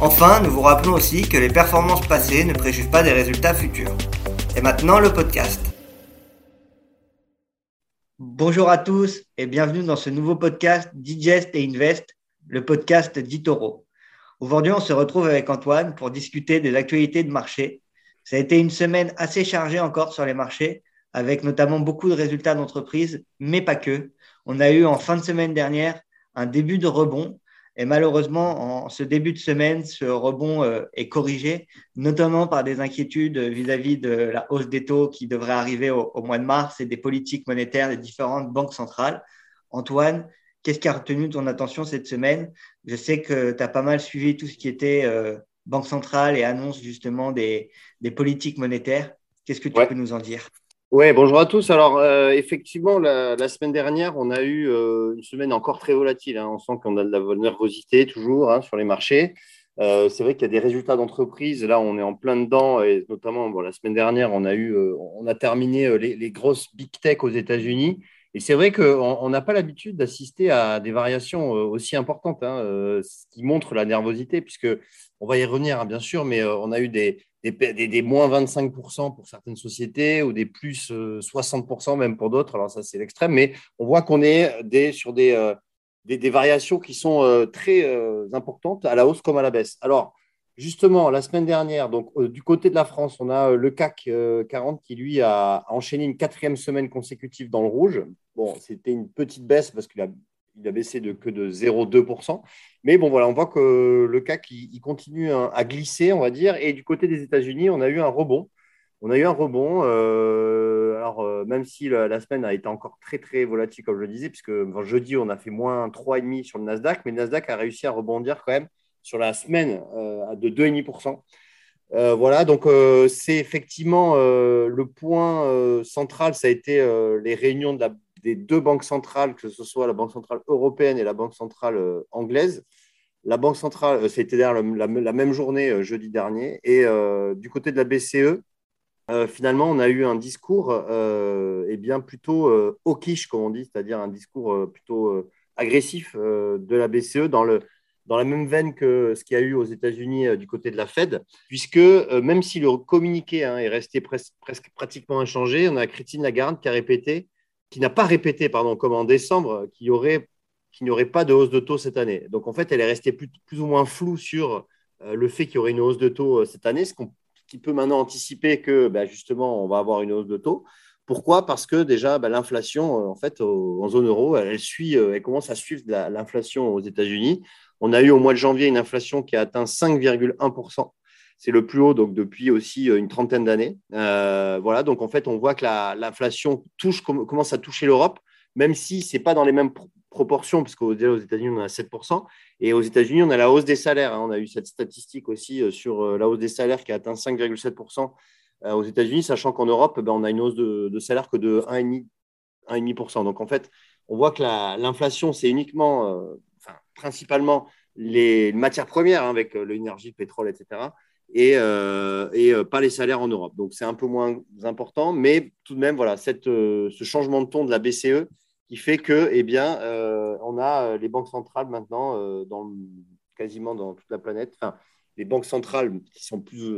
Enfin, nous vous rappelons aussi que les performances passées ne préjugent pas des résultats futurs. Et maintenant, le podcast. Bonjour à tous et bienvenue dans ce nouveau podcast Digest et Invest, le podcast d'Itoro. Aujourd'hui, on se retrouve avec Antoine pour discuter des actualités de marché. Ça a été une semaine assez chargée encore sur les marchés, avec notamment beaucoup de résultats d'entreprise, mais pas que. On a eu en fin de semaine dernière un début de rebond et malheureusement, en ce début de semaine, ce rebond euh, est corrigé, notamment par des inquiétudes vis-à-vis de la hausse des taux qui devrait arriver au, mois de mars et des politiques monétaires des différentes banques centrales. Antoine, qu'est-ce qui a retenu ton attention cette semaine? Je sais que tu as pas mal suivi tout ce qui était euh, banque centrale et annonce justement des, politiques monétaires. Qu'est-ce que tu peux nous en dire? Oui, bonjour à tous. Alors, euh, effectivement, la, semaine dernière, on a eu euh, une semaine encore très volatile. Hein. On sent qu'on a de la nervosité toujours hein, sur les marchés. Euh, c'est vrai qu'il y a des résultats d'entreprise. Là, on est en plein dedans. Et notamment, bon, la semaine dernière, on a, eu, on a terminé les, grosses big tech aux États-Unis. Et c'est vrai qu'on n'a pas l'habitude d'assister à des variations aussi importantes, hein, ce qui montre la nervosité, puisque on va y revenir, bien sûr, mais on a eu des, des, moins 25% pour certaines sociétés ou des plus 60% euh, même pour d'autres. Alors ça, c'est l'extrême, mais on voit qu'on est sur des, euh, des, variations qui sont euh, très importantes à la hausse comme à la baisse. Alors, justement, la semaine dernière, donc du côté de la France, on a le CAC 40 qui, lui, a enchaîné une quatrième semaine consécutive dans le rouge. Bon, c'était une petite baisse parce qu'il a il a baissé de que de 0,2%. Mais bon, voilà, on voit que le CAC, il, continue à glisser, on va dire. Et du côté des États-Unis, on a eu un rebond. On a eu un rebond. Euh, alors, euh, même si la, semaine a été encore très, très volatile, comme je le disais, puisque jeudi, on a fait moins 3,5 sur le Nasdaq, mais le Nasdaq a réussi à rebondir quand même sur la semaine euh, de 2,5%. voilà, donc c'est effectivement le point central, ça a été les réunions de la des deux banques centrales, que ce soit la Banque centrale européenne et la Banque centrale euh, anglaise. La Banque centrale, c'était euh, d'ailleurs la, même journée euh, jeudi dernier. Et du côté de la BCE, finalement, on a eu un discours eh bien, plutôt hawkish, comme on dit, c'est-à-dire un discours plutôt agressif de la BCE dans, le, dans la même veine que ce qu'il y a eu aux États-Unis du côté de la Fed, puisque même si le communiqué hein, est resté presque pratiquement inchangé, on a Christine Lagarde qui a répété qui n'a pas répété, pardon, comme en décembre, qu'il n'y aurait pas de hausse de taux cette année. Donc, en fait, elle est restée plus, ou moins floue sur euh, le fait qu'il y aurait une hausse de taux euh, cette année, ce qui peut maintenant anticiper que, bah, justement, on va avoir une hausse de taux. Pourquoi? Parce que déjà, bah, l'inflation, euh, en fait, en zone euro, elle, suit, elle commence à suivre l'inflation aux États-Unis. On a eu au mois de janvier une inflation qui a atteint 5,1%. C'est le plus haut donc depuis aussi euh, une trentaine d'années. Euh, voilà, donc en fait, on voit que l'inflation touche, commence à toucher l'Europe, même si ce n'est pas dans les mêmes proportions, parce qu'aux États-Unis, on a 7%, et aux États-Unis, on a la hausse des salaires. Hein. On a eu cette statistique aussi euh, sur la hausse des salaires qui a atteint 5,7% aux États-Unis, sachant qu'en Europe, ben, on a une hausse de, salaire que de 1,5%. Donc en fait, on voit que l'inflation, c'est uniquement, enfin, principalement les matières premières, hein, avec l'énergie, le pétrole, etc et, euh, et euh, pas les salaires en Europe. Donc c'est un peu moins important, mais tout de même, voilà, cette, euh, ce changement de ton de la BCE qui fait que, eh bien, on a les banques centrales maintenant dans, quasiment dans toute la planète. Enfin, les banques centrales qui sont plus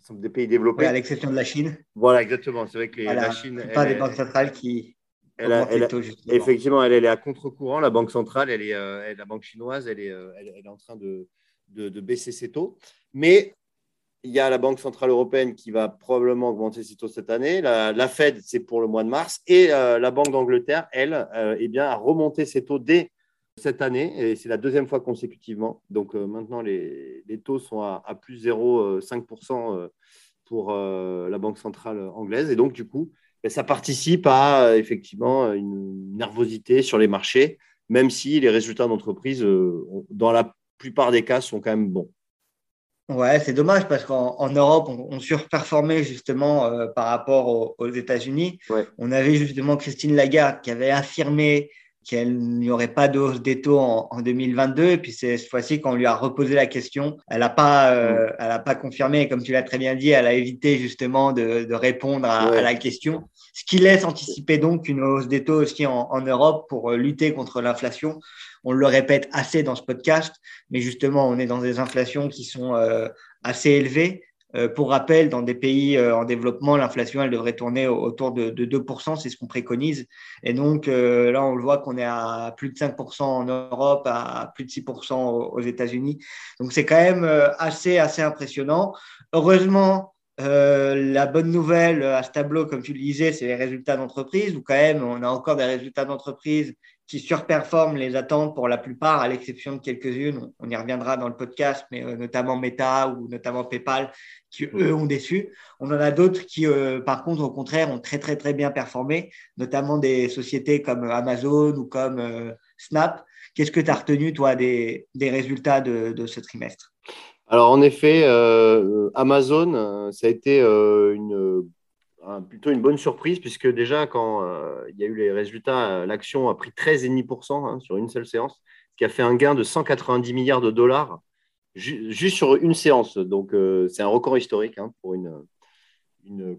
sont des pays développés. à l'exception de la Chine. Voilà, exactement. C'est vrai que la Chine. Pas des banques centrales qui. Elle effectivement, elle, elle, est à contre-courant. La banque centrale, elle est, la banque chinoise, elle est, elle, est en train de, de, de, baisser ses taux. Mais il y a la Banque Centrale Européenne qui va probablement augmenter ses taux cette année. La, Fed, c'est pour le mois de mars. Et euh, la Banque d'Angleterre, elle, euh, eh a remonté ses taux dès cette année. Et c'est la deuxième fois consécutivement. Donc euh, maintenant, les, taux sont à, plus 0,5% pour la Banque Centrale anglaise. Et donc, du coup, ben, ça participe à effectivement une nervosité sur les marchés, même si les résultats d'entreprise, dans la plupart des cas, sont quand même bons. Ouais, c'est dommage parce qu'en Europe, on, surperformait justement euh, par rapport aux, États-Unis. On avait justement Christine Lagarde qui avait affirmé qu'il n'y aurait pas de hausse des taux en, 2022. Et puis cette fois-ci, quand on lui a reposé la question, elle n'a pas, euh, mm. pas confirmé. comme tu l'as très bien dit, elle a évité justement de, répondre à, la question. Ce qui laisse anticiper donc une hausse des taux aussi en, Europe pour euh, lutter contre l'inflation. On le répète assez dans ce podcast, mais justement, on est dans des inflations qui sont euh, assez élevées. Euh, pour rappel, dans des pays en développement, l'inflation, elle devrait tourner autour de, 2%, c'est ce qu'on préconise. Et donc, là, on le voit qu'on est à plus de 5% en Europe, à plus de 6% aux, États-Unis. Donc, c'est quand même assez, assez impressionnant. Heureusement, la bonne nouvelle à ce tableau, comme tu le disais, c'est les résultats d'entreprise, où quand même, on a encore des résultats d'entreprise qui surperforment les attentes pour la plupart, à l'exception de quelques-unes. On y reviendra dans le podcast, mais euh, notamment Meta ou notamment PayPal, qui eux ont déçu. On en a d'autres qui, euh, par contre, au contraire, ont très très très bien performé, notamment des sociétés comme Amazon ou comme euh, Snap. Qu'est-ce que tu as retenu, toi, des, des résultats de, de, ce trimestre? Alors, en effet, Amazon, ça a été une plutôt une bonne surprise, puisque déjà, quand euh, il y a eu les résultats, euh, l'action a pris 13,5% hein, sur une seule séance, ce qui a fait un gain de 190 milliards de dollars juste sur une séance. Donc, euh, c'est un record historique hein, pour une,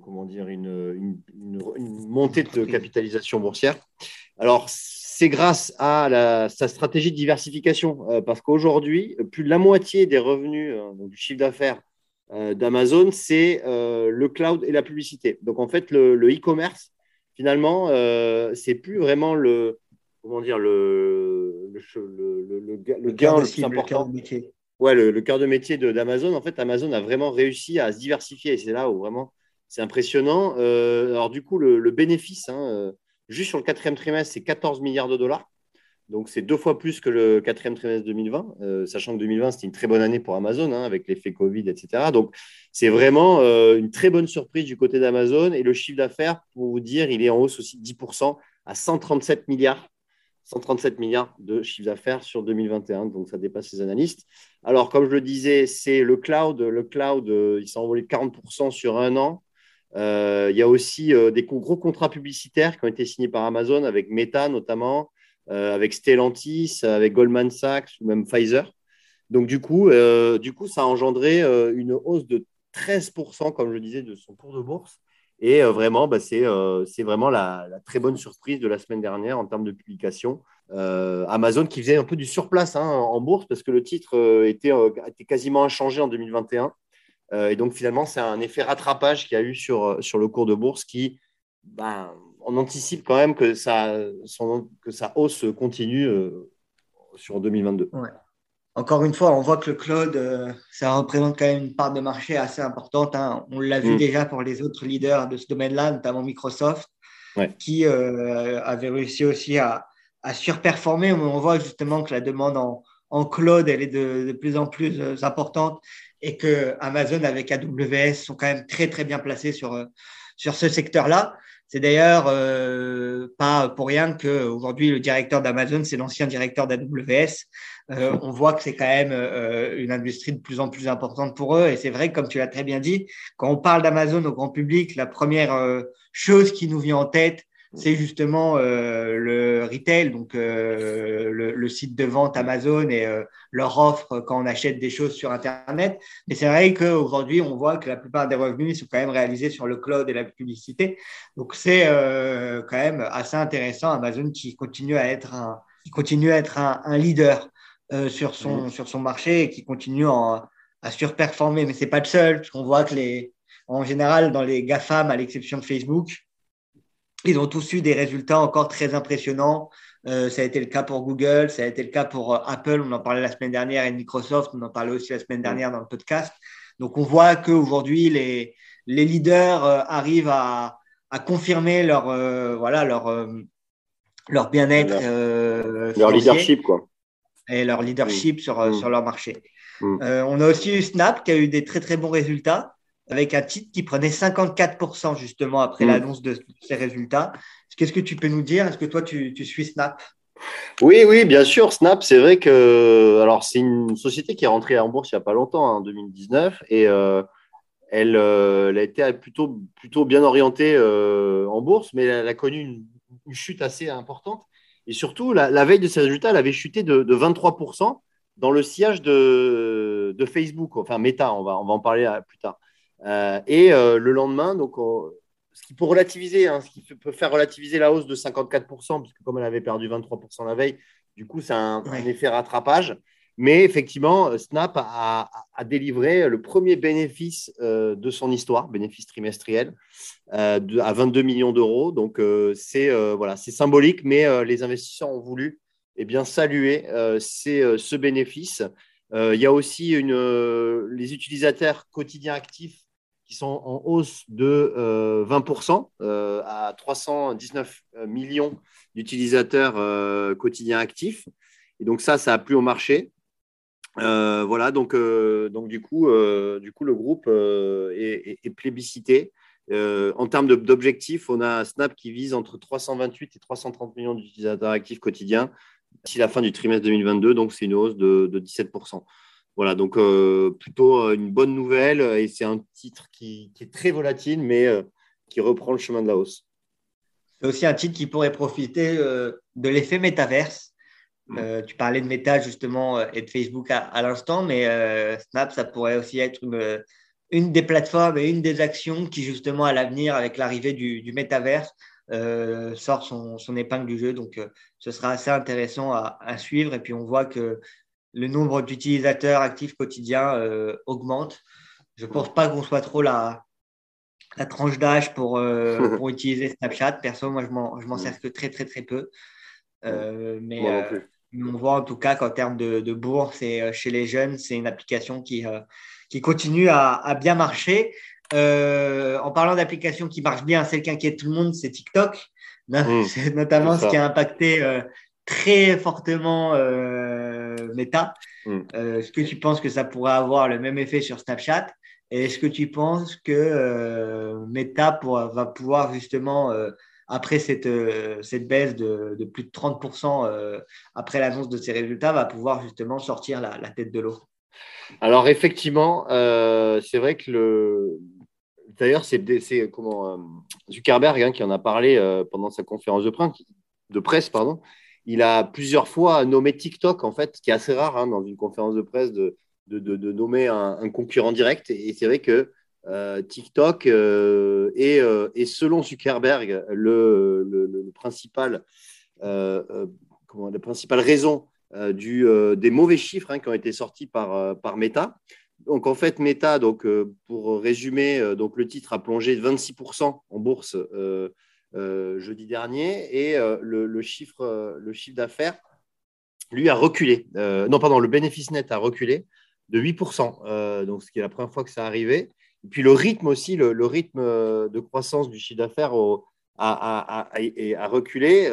comment dire, une, montée de capitalisation boursière. Alors, c'est grâce à la, sa stratégie de diversification, parce qu'aujourd'hui, plus de la moitié des revenus, donc du chiffre d'affaires, euh, d'Amazon, c'est euh, le cloud et la publicité. Donc en fait, le e-commerce, finalement, euh, c'est plus vraiment le comment dire le le, le, gain le plus important. Le métier. Ouais, le, cœur de métier d'Amazon. En fait, Amazon a vraiment réussi à se diversifier et c'est là où vraiment c'est impressionnant. alors du coup, le, bénéfice, hein, juste sur le quatrième trimestre, c'est 14 milliards de dollars. Donc, c'est deux fois plus que le quatrième trimestre 2020, euh, sachant que 2020, c'était une très bonne année pour Amazon, hein, avec l'effet Covid, etc. Donc, c'est vraiment euh, une très bonne surprise du côté d'Amazon. Et le chiffre d'affaires, pour vous dire, il est en hausse aussi de 10% à 137 milliards. 137 milliards de chiffre d'affaires sur 2021, donc ça dépasse les analystes. Alors, comme je le disais, c'est le cloud. Le cloud, euh, il s'est envolé de 40% sur un an. Il y a aussi des gros contrats publicitaires qui ont été signés par Amazon avec Meta notamment, euh, avec Stellantis, avec Goldman Sachs ou même Pfizer. Donc, du coup, euh, du ça a engendré euh, une hausse de 13%, comme je disais, de son cours de bourse. Et vraiment, bah, c'est vraiment la, très bonne surprise de la semaine dernière en termes de publication. Amazon qui faisait un peu du surplace hein, en bourse parce que le titre était, quasiment inchangé en 2021. Et donc, finalement, c'est un effet rattrapage qu'il y a eu sur, sur le cours de bourse qui, ben, on anticipe quand même que ça, que sa hausse continue euh, sur 2022. Encore une fois, on voit que le cloud, euh, ça représente quand même une part de marché assez importante. Hein. On l'a vu mm. déjà pour les autres leaders de ce domaine-là, notamment Microsoft, qui euh, avait réussi aussi à, surperformer. On voit justement que la demande en, cloud, elle est de, plus en plus importante et que Amazon avec AWS sont quand même très, très bien placés sur, sur ce secteur-là. C'est d'ailleurs euh, pas pour rien qu'aujourd'hui, le directeur d'Amazon, c'est l'ancien directeur d'AWS. Euh, on voit que c'est quand même euh, une industrie de plus en plus importante pour eux. Et c'est vrai, comme tu l'as très bien dit, quand on parle d'Amazon au grand public, la première chose qui nous vient en tête, c'est justement euh, le retail, donc euh, le, site de vente Amazon et euh, leur offre quand on achète des choses sur Internet. Mais c'est vrai qu'aujourd'hui, on voit que la plupart des revenus sont quand même réalisés sur le cloud et la publicité. Donc c'est quand même assez intéressant Amazon qui continue à être un, qui continue à être un, leader sur, son, mmh. sur son marché et qui continue à surperformer. Mais c'est pas le seul, parce qu'on voit que les, en général, dans les GAFAM, à l'exception de Facebook, ils ont tous eu des résultats encore très impressionnants. Euh, ça a été le cas pour Google, ça a été le cas pour euh, Apple, on en parlait la semaine dernière, et Microsoft, on en parlait aussi la semaine dernière dans le podcast. Donc on voit qu'aujourd'hui, les, les leaders euh, arrivent à, à, confirmer leur, voilà, leur, leur bien-être. leur leadership, quoi. Et leur leadership mm. sur, mm. sur leur marché. Mm. on a aussi eu Snap qui a eu des très très bons résultats avec un titre qui prenait 54% justement après mm. l'annonce de ces résultats. Qu'est-ce que tu peux nous dire? Est-ce que toi, tu, suis Snap? Oui, oui, bien sûr. Snap, c'est vrai que alors c'est une société qui est rentrée en bourse il n'y a pas longtemps, hein, en 2019, et euh, elle, elle, a été plutôt, plutôt bien orientée en bourse, mais elle a connu une, chute assez importante. Et surtout, la, veille de ses résultats, elle avait chuté de, de 23% dans le sillage de, de, Facebook, enfin Meta, on va, on va en parler plus tard. Euh, et euh, le lendemain, donc, ce qui peut relativiser, hein, ce qui peut faire relativiser la hausse de 54%, puisque comme elle avait perdu 23% la veille, du coup, c'est un, effet rattrapage. Mais effectivement, Snap a, délivré le premier bénéfice euh, de son histoire, bénéfice trimestriel, à 22 millions d'euros. Donc, c'est voilà, symbolique, mais les investisseurs ont voulu eh bien, saluer ce bénéfice. il y a aussi une, les utilisateurs quotidiens actifs qui sont en hausse de 20% euh, euh, à 319 millions d'utilisateurs euh, quotidiens actifs. Et donc ça, ça a plu au marché. voilà, donc, donc du, coup, du coup, le groupe est, plébiscité. en termes d'objectifs, on a Snap qui vise entre 328 et 330 millions d'utilisateurs actifs quotidiens d'ici la fin du trimestre 2022, donc c'est une hausse de 17%. Voilà, donc euh, plutôt euh, une bonne nouvelle et c'est un titre qui, est très volatile, mais euh, qui reprend le chemin de la hausse. C'est aussi un titre qui pourrait profiter de l'effet métaverse. Mm. tu parlais de Meta justement et de Facebook à, l'instant, mais Snap, ça pourrait aussi être une, une, des plateformes et une des actions qui justement à l'avenir, avec l'arrivée du, du métaverse, sort son, son, épingle du jeu. Donc, ce sera assez intéressant à, à, suivre. Et puis, on voit que le nombre d'utilisateurs actifs quotidiens euh, augmente. Je ne pense pas qu'on soit trop la, la tranche d'âge pour, euh, pour utiliser Snapchat. Perso, moi, je m'en, je m'en sers que très, très, très peu. Euh, mais, on voit en tout cas qu'en termes de, de, bourse et chez les jeunes, c'est une application qui, qui continue à, à bien marcher. en parlant d'applications qui marchent bien, celle qui inquiète tout le monde, c'est TikTok. Mmh. c'est notamment ce qui a impacté très fortement euh, méta. Mm. Euh, est-ce que tu penses que ça pourrait avoir le même effet sur Snapchat? Et est-ce que tu penses que euh, Meta va pouvoir justement, après cette, cette baisse de, de, plus de 30% après l'annonce de ses résultats, va pouvoir justement sortir la, la tête de l'eau? Alors effectivement, c'est vrai que le... D'ailleurs, c'est comment Zuckerberg hein, qui en a parlé pendant sa conférence de presse, de presse pardon, il a plusieurs fois nommé TikTok, en fait, qui est assez rare hein, dans une conférence de presse de, de, nommer un, concurrent direct. Et, c'est vrai que euh, TikTok euh, est, euh, selon Zuckerberg, le, le, principal, comment, la principale raison du, des mauvais chiffres hein, qui ont été sortis par, par Meta. Donc, en fait, Meta, donc, pour résumer, donc, le titre a plongé de 26% en bourse jeudi dernier et euh, le, chiffre, euh, le chiffre d'affaires, lui, a reculé. non, pardon, le bénéfice net a reculé de 8%, donc ce qui est la première fois que ça arrivait. Et puis le rythme aussi, le, rythme de croissance du chiffre d'affaires a, reculé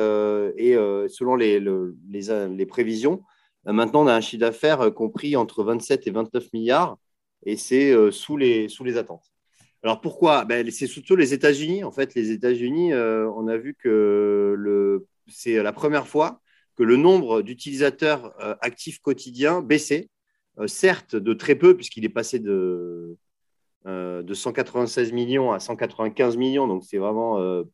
et selon les, prévisions, maintenant on a un chiffre d'affaires compris entre 27 et 29 milliards et c'est sous, les, sous les attentes. Alors pourquoi? Ben, C'est surtout les États-Unis. En fait, les États-Unis, euh, on a vu que c'est la première fois que le nombre d'utilisateurs euh, actifs quotidiens baissait, euh, certes de très peu, puisqu'il est passé de, de 196 millions à 195 millions, donc c'est vraiment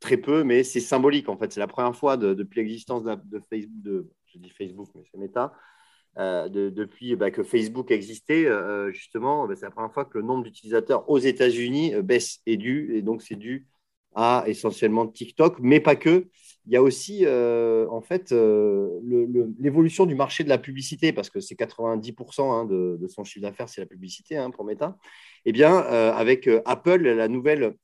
très peu, mais c'est symbolique en fait. C'est la première fois depuis l'existence de, Facebook, je dis Facebook, mais c'est Meta, euh, depuis bah, que Facebook existait, euh, justement, bah, c'est la première fois que le nombre d'utilisateurs aux États-Unis euh, baisse et dû, et donc c'est dû à essentiellement TikTok, mais pas que. Il y a aussi en fait l'évolution du marché de la publicité, parce que c'est 90% hein, de, son chiffre d'affaires, c'est la publicité hein, pour Meta. Eh bien, avec Apple, la nouvelle,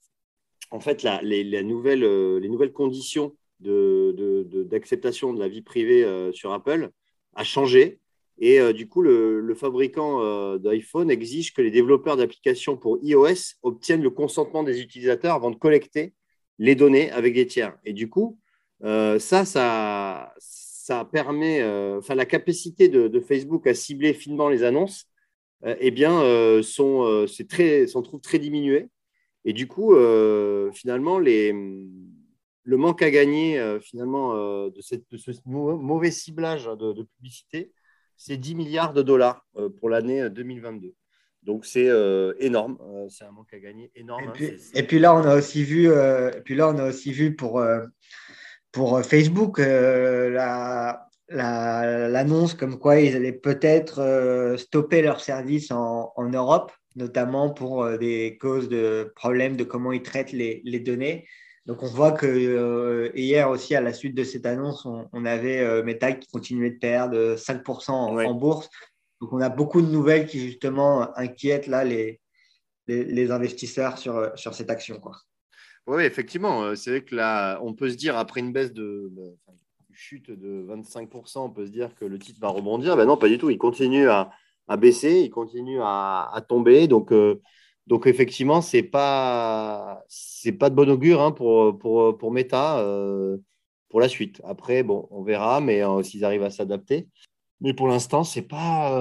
en fait, les, nouvelles, les nouvelles conditions d'acceptation de, de, la vie privée sur Apple a changé. Et euh, du coup, le, fabricant euh, d'iPhone exige que les développeurs d'applications pour iOS obtiennent le consentement des utilisateurs avant de collecter les données avec des tiers. Et du coup, euh, ça, ça, permet, enfin, la capacité de, Facebook à cibler finement les annonces, eh bien, sont, très, s'en trouve très diminuée. Et du coup, finalement, les, le manque à gagner finalement de, cette, ce mauvais ciblage de, publicité, c'est 10 milliards de dollars pour l'année 2022. Donc c'est énorme, c'est un manque à gagner énorme. Et hein, puis, et puis, là, on a aussi vu, puis là, on a aussi vu pour, pour Facebook la, l'annonce comme quoi ils allaient peut-être euh, stopper leur service en, Europe, notamment pour euh, des causes de problèmes de comment ils traitent les, données. Donc on voit que euh, hier aussi, à la suite de cette annonce, on, avait Meta qui continuait de perdre 5% en, bourse. Donc on a beaucoup de nouvelles qui justement inquiètent là les, les, investisseurs sur, sur cette action. Quoi. Oui, effectivement. C'est vrai que là, on peut se dire, après une baisse de, chute de 25%, on peut se dire que le titre va rebondir. Ben non, pas du tout. Il continue à, baisser, il continue à, tomber. Donc, euh, donc effectivement, ce n'est pas, pas de bon augure hein, pour, pour, pour Meta euh, pour la suite. Après, bon, on verra, mais euh, s'ils arrivent à s'adapter. Mais pour l'instant, ce n'est pas,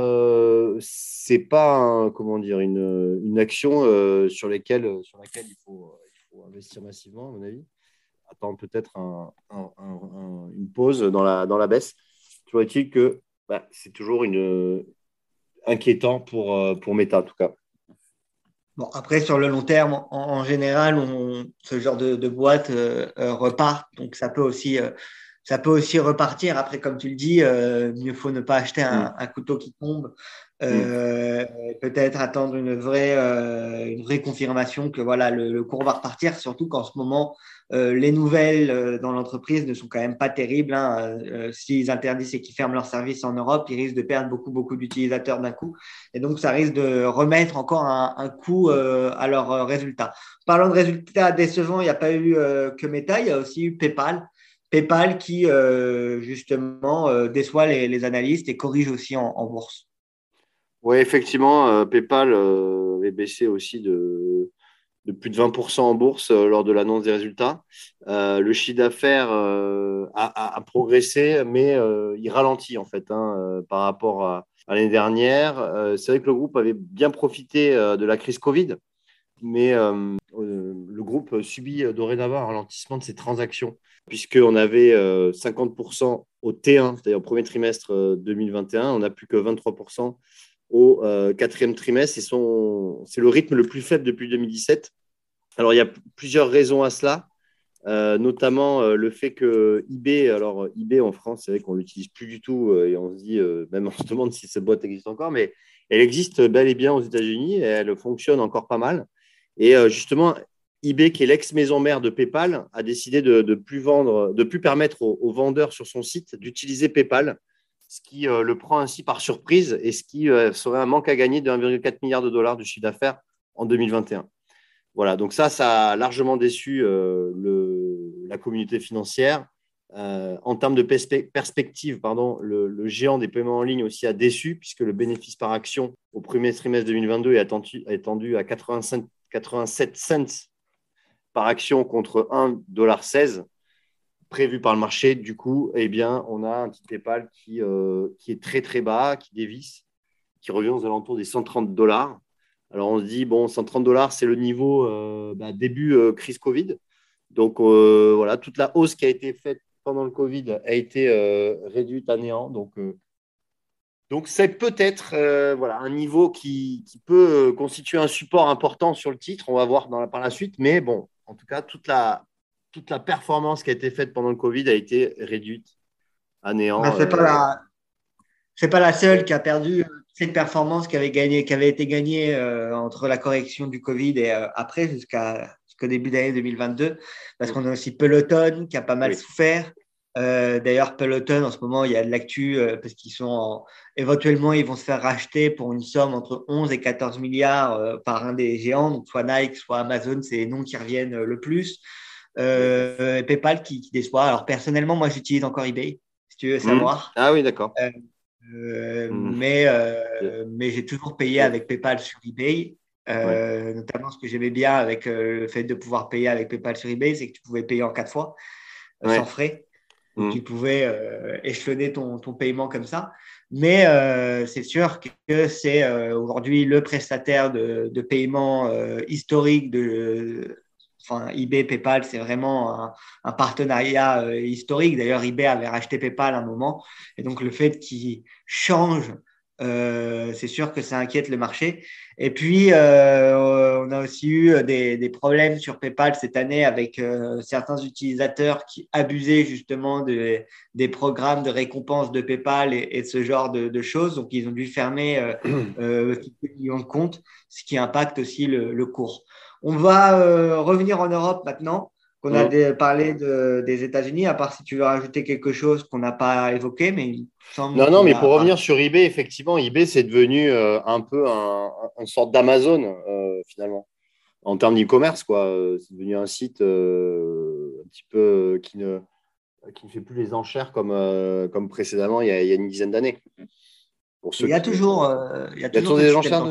c'est pas comment dire, une, une action sur, lesquelles, sur laquelle il faut, il faut investir massivement, à mon avis attendre peut-être une pause dans la, dans la baisse. Toujours est-il que bah, c'est toujours une, inquiétant pour, euh, pour Meta, en tout cas. Bon, après, sur le long terme, en, général, on, ce genre de, de boîte euh, euh, repart. Donc, ça peut, aussi, ça peut aussi repartir. Après, comme tu le dis, mieux faut ne pas acheter un, mm. couteau qui tombe. Mm. Peut-être attendre une vraie, une vraie confirmation que voilà, le, le, cours va repartir, surtout qu'en ce moment, euh, les nouvelles euh, dans l'entreprise ne sont quand même pas terribles. Hein. Euh, s'ils interdisent et qu'ils ferment leur service en Europe, ils risquent de perdre beaucoup, beaucoup d'utilisateurs d'un coup. Et donc, ça risque de remettre encore un, un coup à leurs résultats. Parlant de résultats décevants, il n'y a pas eu que Meta, il y a aussi eu PayPal. PayPal qui, justement, déçoit les, analystes et corrige aussi en, en bourse. Oui, effectivement, PayPal est baissé aussi de plus de 20% en bourse euh, lors de l'annonce des résultats. Euh, le chiffre d'affaires euh, a, progressé, mais il ralentit en fait hein, par rapport à, l'année dernière. c'est vrai que le groupe avait bien profité de la crise Covid, mais le groupe subit dorénavant un ralentissement de ses transactions, puisqu'on avait 50% au T1, c'est-à-dire au premier trimestre 2021, on n'a plus que 23% au euh, quatrième trimestre. C'est le rythme le plus faible depuis 2017. Alors, il y a plusieurs raisons à cela, euh, notamment euh, le fait que eBay, alors eBay en France, c'est vrai qu'on l'utilise plus du tout et on se dit, même on se demande si cette boîte existe encore, mais elle existe bel et bien aux États-Unis et elle fonctionne encore pas mal. Et justement, eBay, qui est l'ex-maison mère de PayPal, a décidé de ne plus plus permettre aux vendeurs sur son site d'utiliser PayPal ce qui euh, le prend ainsi par surprise et ce qui euh, serait un manque à gagner de 1,4 milliard de dollars de chiffre d'affaires en 2021. Voilà, donc ça, ça a largement déçu euh, la communauté financière. en termes de perspective, pardon, le, géant des paiements en ligne aussi a déçu, puisque le bénéfice par action au premier trimestre 2022 est attendu, à 87 cents par action contre 1,16$ prévu par le marché, du coup, eh bien, on a un petit PayPal qui, euh, qui est très très bas, qui dévisse, qui revient aux alentours des 130 dollars. Alors on se dit, bon, 130 dollars, c'est le niveau euh, bah, début euh, crise Covid. Donc voilà, toute la hausse qui a été faite pendant le Covid a été réduite à néant. Donc donc c'est peut-être voilà, un niveau qui, qui, peut constituer un support important sur le titre. On va voir par la suite. Mais bon, en tout cas, toute la, toute la performance qui a été faite pendant le Covid a été réduite à néant. Ce n'est pas, euh, la... pas la seule qui a perdu cette performance qui avait, gagné, qui avait été gagnée euh, entre la correction du Covid et euh, après, jusqu'à, jusqu'au début d'année 2022. Parce qu'on a aussi Peloton qui a pas mal souffert. d'ailleurs, Peloton, en ce moment, il y a de l'actu parce qu'ils sont éventuellement, ils vont se faire racheter pour une somme entre 11 et 14 milliards par un des géants, donc soit Nike, soit Amazon, c'est les noms qui reviennent le plus. Euh, PayPal qui, déçoit. Alors personnellement, moi j'utilise encore eBay, si tu veux mhm. savoir. Ah oui, d'accord. Euh, euh, mhm. Mais, mais j'ai toujours payé avec PayPal sur eBay. Notamment ce que j'aimais bien avec le fait de pouvoir payer avec PayPal sur eBay, c'est que tu pouvais payer en quatre fois sans frais. Mhm. Tu pouvais échelonner ton, ton, paiement comme ça. Mais c'est sûr que c'est aujourd'hui le prestataire de, de paiement historique de, enfin, eBay, PayPal, c'est vraiment un, partenariat euh, historique. D'ailleurs, eBay avait racheté PayPal à un moment. Et donc, le fait qu'ils changent euh, c'est sûr que ça inquiète le marché. Et puis, euh, on a aussi eu des, problèmes sur PayPal cette année avec euh, certains utilisateurs qui abusaient justement des programmes de récompense de PayPal et, ce genre de, choses. Donc, ils ont dû fermer quelques millions de comptes, ce qui impacte aussi le cours. On va revenir en Europe maintenant qu'on a parlé des États-Unis, à part si tu veux rajouter quelque chose qu'on n'a pas évoqué, mais non, non, mais pour revenir sur eBay, effectivement, eBay c'est devenu euh, un peu un, une sorte d'Amazon euh, finalement en termes d'e-commerce, quoi. Euh, c'est devenu un site un petit peu qui ne qui ne fait plus les enchères comme comme précédemment il y a, il y a une dizaine d'années. Il y a toujours, il y a toujours, des enchères.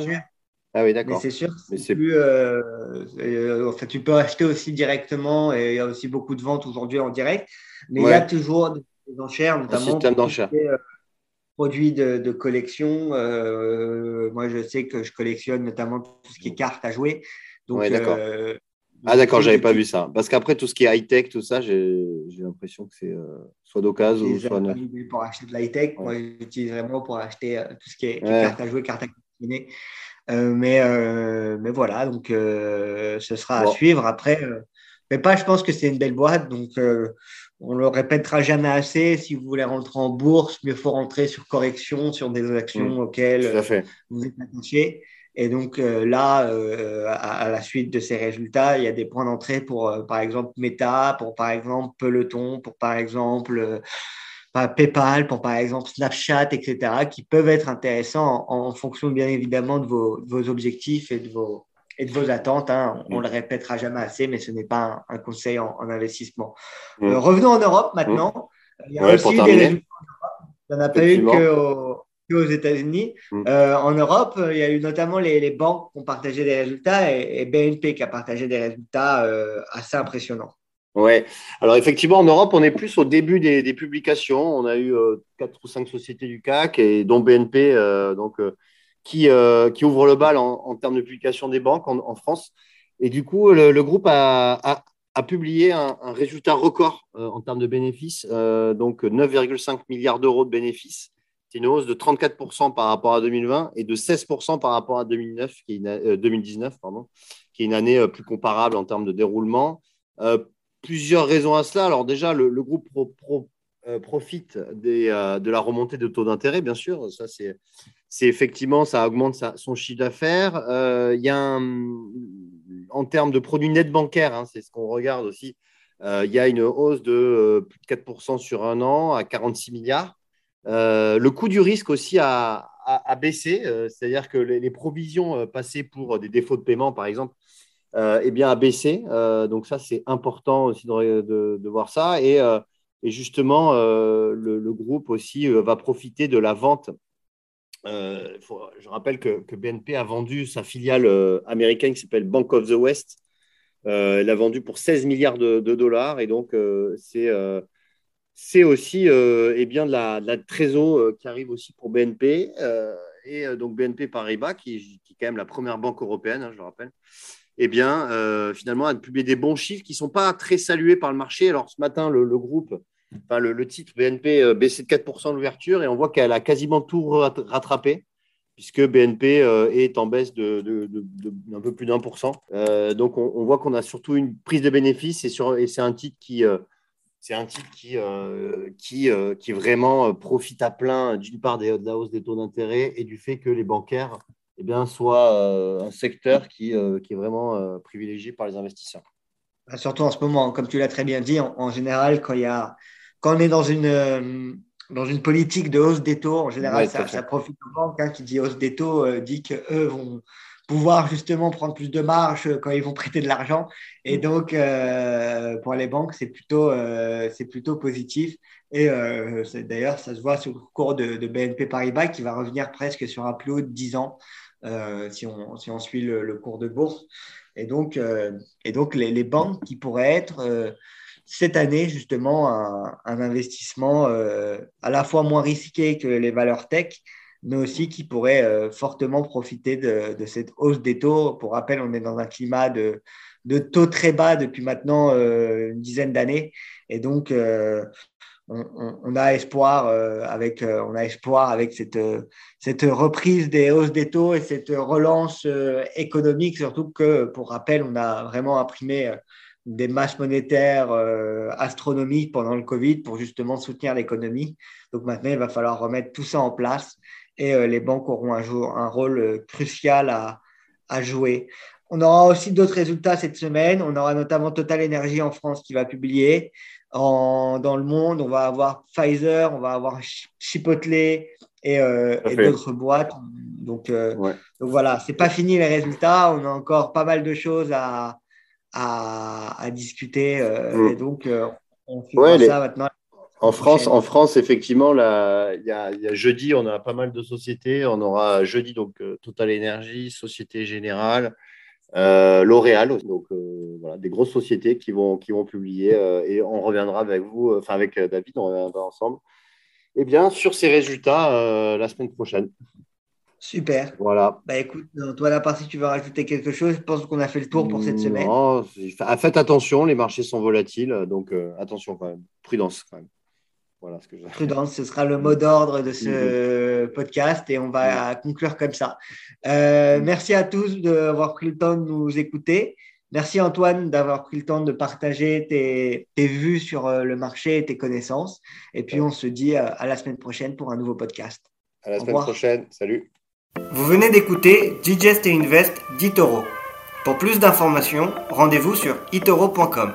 Ah oui, d'accord. c'est sûr, c'est plus. Euh, euh tu peux acheter aussi directement et il y a aussi beaucoup de ventes aujourd'hui en direct. Mais il y a toujours des enchères, notamment. Un système d'enchères. Euh, produits de, collection. Euh, moi, je sais que je collectionne notamment tout ce qui est cartes à jouer. Donc, d'accord. ah, d'accord, j'avais pas vu ça. Parce qu'après, tout ce qui est high-tech, tout ça, j'ai l'impression que c'est soit d'occasion ou soit. Pour acheter de l'high-tech, moi, j'utilise vraiment pour acheter tout ce qui est, cartes à jouer, cartes à collectionner. Euh, mais, euh, mais voilà, donc euh, ce sera à suivre. Après, mais pas, je pense que c'est une belle boîte, donc on le répétera jamais assez. Si vous voulez rentrer en bourse, mieux faut rentrer sur correction, sur des actions mmh. auxquelles vous êtes attaché. Et donc là, à, la suite de ces résultats, il y a des points d'entrée pour, par exemple, Meta, pour, par exemple, Peloton, pour, par exemple, PayPal, pour par exemple Snapchat, etc., qui peuvent être intéressants en, fonction bien évidemment de vos, objectifs et de vos, et de vos attentes. Hein. On ne le répétera jamais assez, mais ce n'est pas un, conseil en, investissement. Mm. Euh, revenons en Europe maintenant. Il y a aussi des résultats en Europe. pas eu qu'aux États-Unis. Mm. Euh, en Europe, il y a eu notamment les, banques qui ont partagé des résultats et, BNP qui a partagé des résultats euh, assez impressionnants. Ouais. Alors effectivement, en Europe, on est plus au début des, publications. On a eu euh, quatre ou cinq sociétés du CAC et dont BNP, euh, donc euh, qui qui ouvre le bal en, termes de publication des banques en, France. Et du coup, le, groupe a, publié un, résultat record en termes de bénéfices, donc 9,5 milliards d'euros de bénéfices. C'est une hausse de 34% par rapport à 2020 et de 16% par rapport à 2009, qui est 2019, pardon, qui est une année plus comparable en termes de déroulement plusieurs raisons à cela. Alors déjà, le, groupe euh, profite euh, de la remontée de taux d'intérêt, bien sûr. Ça, c'est, effectivement, ça augmente son chiffre d'affaires. Euh, il y a en termes de produits nets bancaires, hein, c'est ce qu'on regarde aussi, il y a une hausse de plus de 4% sur un an à 46 milliards. le coût du risque aussi a, baissé, c'est-à-dire que les, provisions passées pour des défauts de paiement, par exemple, eh bien, a baissé. Euh, donc ça, c'est important aussi de, voir ça. Et, euh, justement, le, groupe aussi va profiter de la vente. je rappelle que, BNP a vendu sa filiale américaine qui s'appelle Bank of the West. elle a vendu pour 16 milliards de, dollars. Et donc, c'est aussi eh bien, de la, de trésor qui arrive aussi pour BNP. et donc BNP Paribas, qui, qui, est quand même la première banque européenne, hein, je le rappelle, eh bien, euh, finalement, a publié des bons chiffres qui ne sont pas très salués par le marché. Alors, ce matin, le, groupe, le, titre BNP euh, baissait de 4% l'ouverture et on voit qu'elle a quasiment tout rattrapé puisque BNP euh, est en baisse de, d'un peu plus d'un pour cent. donc, on, voit qu'on a surtout une prise de bénéfices et, et c'est un titre qui, c'est un titre qui, qui, qui vraiment profite à plein d'une part de la hausse des taux d'intérêt et du fait que les bancaires eh bien, soit euh, un secteur qui, euh, qui est vraiment euh, privilégié par les investisseurs. Bah, surtout en ce moment, comme tu l'as très bien dit, en, général, quand, il y a, quand on est dans une, dans une politique de hausse des taux, en général, ça, profite aux banques. Hein, qui dit hausse des taux dit qu'eux vont pouvoir justement prendre plus de marge quand ils vont prêter de l'argent. Et mm. donc, pour les banques, c'est plutôt, c'est plutôt positif. Et d'ailleurs, ça se voit sur le cours de, de, BNP Paribas qui va revenir presque sur un plus haut de 10 ans euh, si, on, suit le, cours de bourse. Et donc, euh, les, banques qui pourraient être euh, cette année justement un, investissement à la fois moins risqué que les valeurs tech, mais aussi qui pourraient fortement profiter de, de, cette hausse des taux. Pour rappel, on est dans un climat de, de taux très bas depuis maintenant une dizaine d'années. Et donc, on, a espoir avec on a espoir avec cette cette reprise des hausses des taux et cette relance économique surtout que pour rappel on a vraiment imprimé des masses monétaires euh, astronomiques pendant le Covid pour justement soutenir l'économie. Donc maintenant, il va falloir remettre tout ça en place et euh, les banques auront un, jour, un rôle euh, crucial à, à, jouer. On aura aussi d'autres résultats cette semaine. On aura notamment Total Energy en France qui va publier. En, dans le monde, on va avoir Pfizer, on va avoir Chipotle et, et d'autres boîtes. Donc, donc voilà, c'est pas fini les résultats. On a encore pas mal de choses à, à, discuter. Euh, mm. Et donc, euh, on fait ça maintenant. En France, en France, effectivement, il y, a, jeudi, on a pas mal de sociétés. On aura jeudi donc euh, Total Energy, Société Générale, L'Oréal, donc voilà, des grosses sociétés qui vont, qui vont publier et on reviendra avec vous, enfin avec David, on reviendra ensemble. Et eh bien, sur ces résultats la semaine prochaine. Super. Voilà. Bah écoute, toi la partie, tu veux rajouter quelque chose? Je pense qu'on a fait le tour pour cette semaine. Non, faites attention, les marchés sont volatiles, donc euh, attention quand même, prudence quand même. Voilà ce que je... Prudence, ce sera le mot d'ordre de ce mhm. podcast et on va conclure comme ça. Euh, merci à tous d'avoir pris le temps de nous écouter. Merci Antoine d'avoir pris le temps de partager tes, tes, vues sur euh, le marché et tes connaissances. Et puis on se dit à la semaine prochaine pour un nouveau podcast. À la semaine prochaine. Salut. Vous venez d'écouter Digest et Invest d'Itoro. Pour plus d'informations, rendez-vous sur itoro.com.